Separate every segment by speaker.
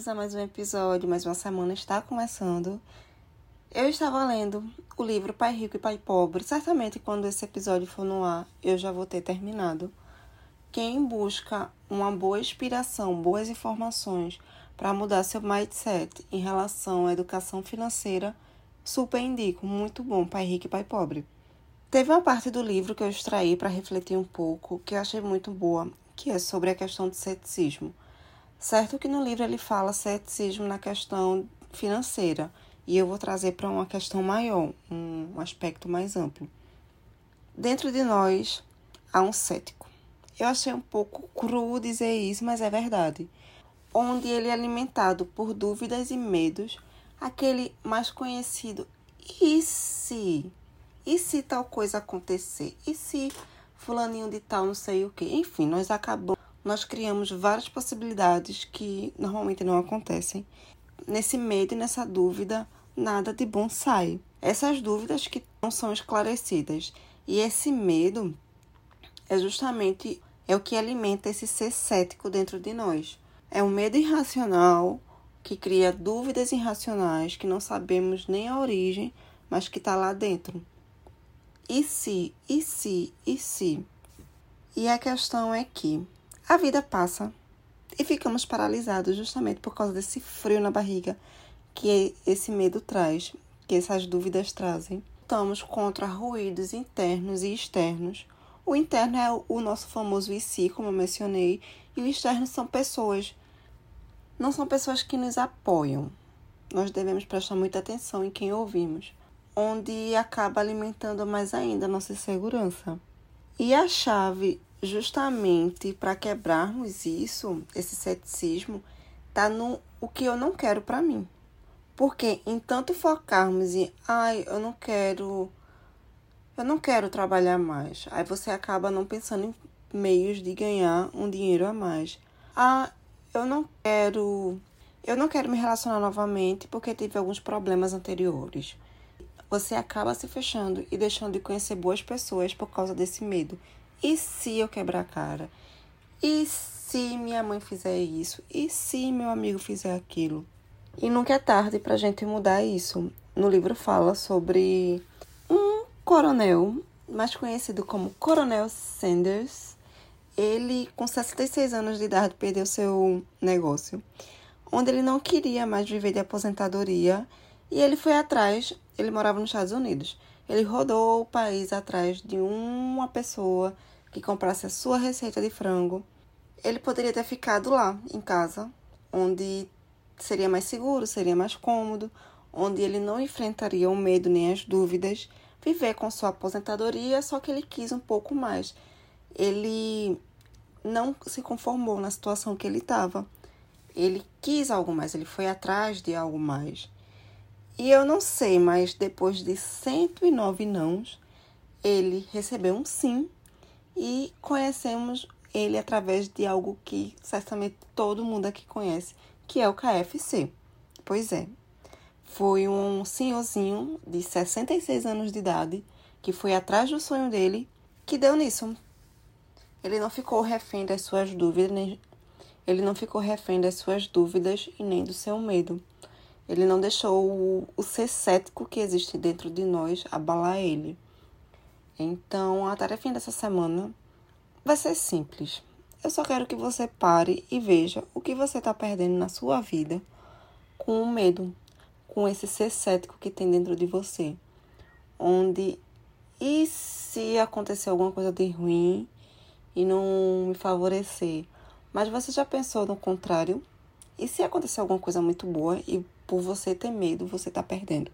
Speaker 1: Bem-vindos a mais um episódio, mais uma semana está começando. Eu estava lendo o livro Pai Rico e Pai Pobre. Certamente quando esse episódio for no ar, eu já vou ter terminado. Quem busca uma boa inspiração, boas informações para mudar seu mindset em relação à educação financeira, super indico, muito bom, Pai Rico e Pai Pobre. Teve uma parte do livro que eu extraí para refletir um pouco, que eu achei muito boa, que é sobre a questão do ceticismo. Certo que no livro ele fala ceticismo na questão financeira, e eu vou trazer para uma questão maior, um aspecto mais amplo. Dentro de nós há um cético. Eu achei um pouco cru dizer isso, mas é verdade. Onde ele é alimentado por dúvidas e medos, aquele mais conhecido e se? E se tal coisa acontecer? E se fulaninho de tal não sei o que? Enfim, nós acabamos nós criamos várias possibilidades que normalmente não acontecem. Nesse medo e nessa dúvida, nada de bom sai. Essas dúvidas que não são esclarecidas e esse medo é justamente é o que alimenta esse ser cético dentro de nós. É um medo irracional que cria dúvidas irracionais que não sabemos nem a origem, mas que está lá dentro. E se, e se, e se? E a questão é que a vida passa e ficamos paralisados justamente por causa desse frio na barriga que esse medo traz, que essas dúvidas trazem. Lutamos contra ruídos internos e externos. O interno é o nosso famoso e si, como eu mencionei, e o externo são pessoas. Não são pessoas que nos apoiam. Nós devemos prestar muita atenção em quem ouvimos, onde acaba alimentando mais ainda a nossa segurança. E a chave justamente para quebrarmos isso, esse ceticismo, tá no o que eu não quero para mim. Porque em tanto focarmos em, ai, eu não quero eu não quero trabalhar mais. Aí você acaba não pensando em meios de ganhar um dinheiro a mais. Ah, eu não quero eu não quero me relacionar novamente porque tive alguns problemas anteriores. Você acaba se fechando e deixando de conhecer boas pessoas por causa desse medo e se eu quebrar a cara? E se minha mãe fizer isso? E se meu amigo fizer aquilo? E nunca é tarde para a gente mudar isso. No livro fala sobre um coronel, mais conhecido como Coronel Sanders. Ele, com 66 anos de idade, perdeu seu negócio, onde ele não queria mais viver de aposentadoria e ele foi atrás. Ele morava nos Estados Unidos. Ele rodou o país atrás de uma pessoa que comprasse a sua receita de frango, ele poderia ter ficado lá em casa, onde seria mais seguro, seria mais cômodo, onde ele não enfrentaria o medo nem as dúvidas, viver com sua aposentadoria, só que ele quis um pouco mais. Ele não se conformou na situação que ele estava. Ele quis algo mais, ele foi atrás de algo mais. E eu não sei, mas depois de 109 nãos, ele recebeu um sim e conhecemos ele através de algo que certamente todo mundo aqui conhece, que é o KFC. Pois é, foi um senhorzinho de 66 anos de idade que foi atrás do sonho dele que deu nisso. Ele não ficou refém das suas dúvidas, nem ele não ficou refém das suas dúvidas e nem do seu medo. Ele não deixou o, o ser cético que existe dentro de nós abalar ele. Então, a tarefa dessa semana vai ser simples. Eu só quero que você pare e veja o que você está perdendo na sua vida com o medo, com esse ser cético que tem dentro de você. Onde, e se acontecer alguma coisa de ruim e não me favorecer? Mas você já pensou no contrário? E se acontecer alguma coisa muito boa e por você ter medo, você tá perdendo.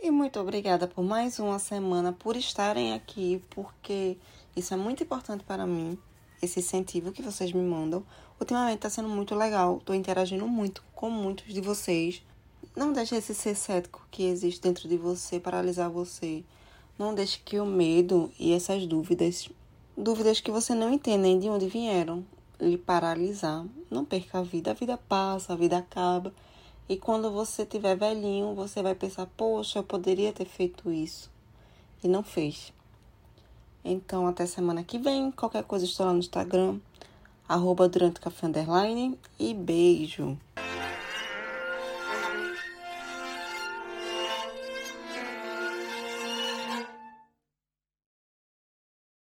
Speaker 1: E muito obrigada por mais uma semana, por estarem aqui, porque isso é muito importante para mim, esse incentivo que vocês me mandam. Ultimamente está sendo muito legal, estou interagindo muito com muitos de vocês não deixe esse ser cético que existe dentro de você paralisar você. Não deixe que o medo e essas dúvidas, dúvidas que você não entende nem de onde vieram, lhe paralisar. Não perca a vida, a vida passa, a vida acaba. E quando você tiver velhinho, você vai pensar: poxa, eu poderia ter feito isso. E não fez. Então, até semana que vem. Qualquer coisa, estou lá no Instagram, arroba durante café underline. E beijo.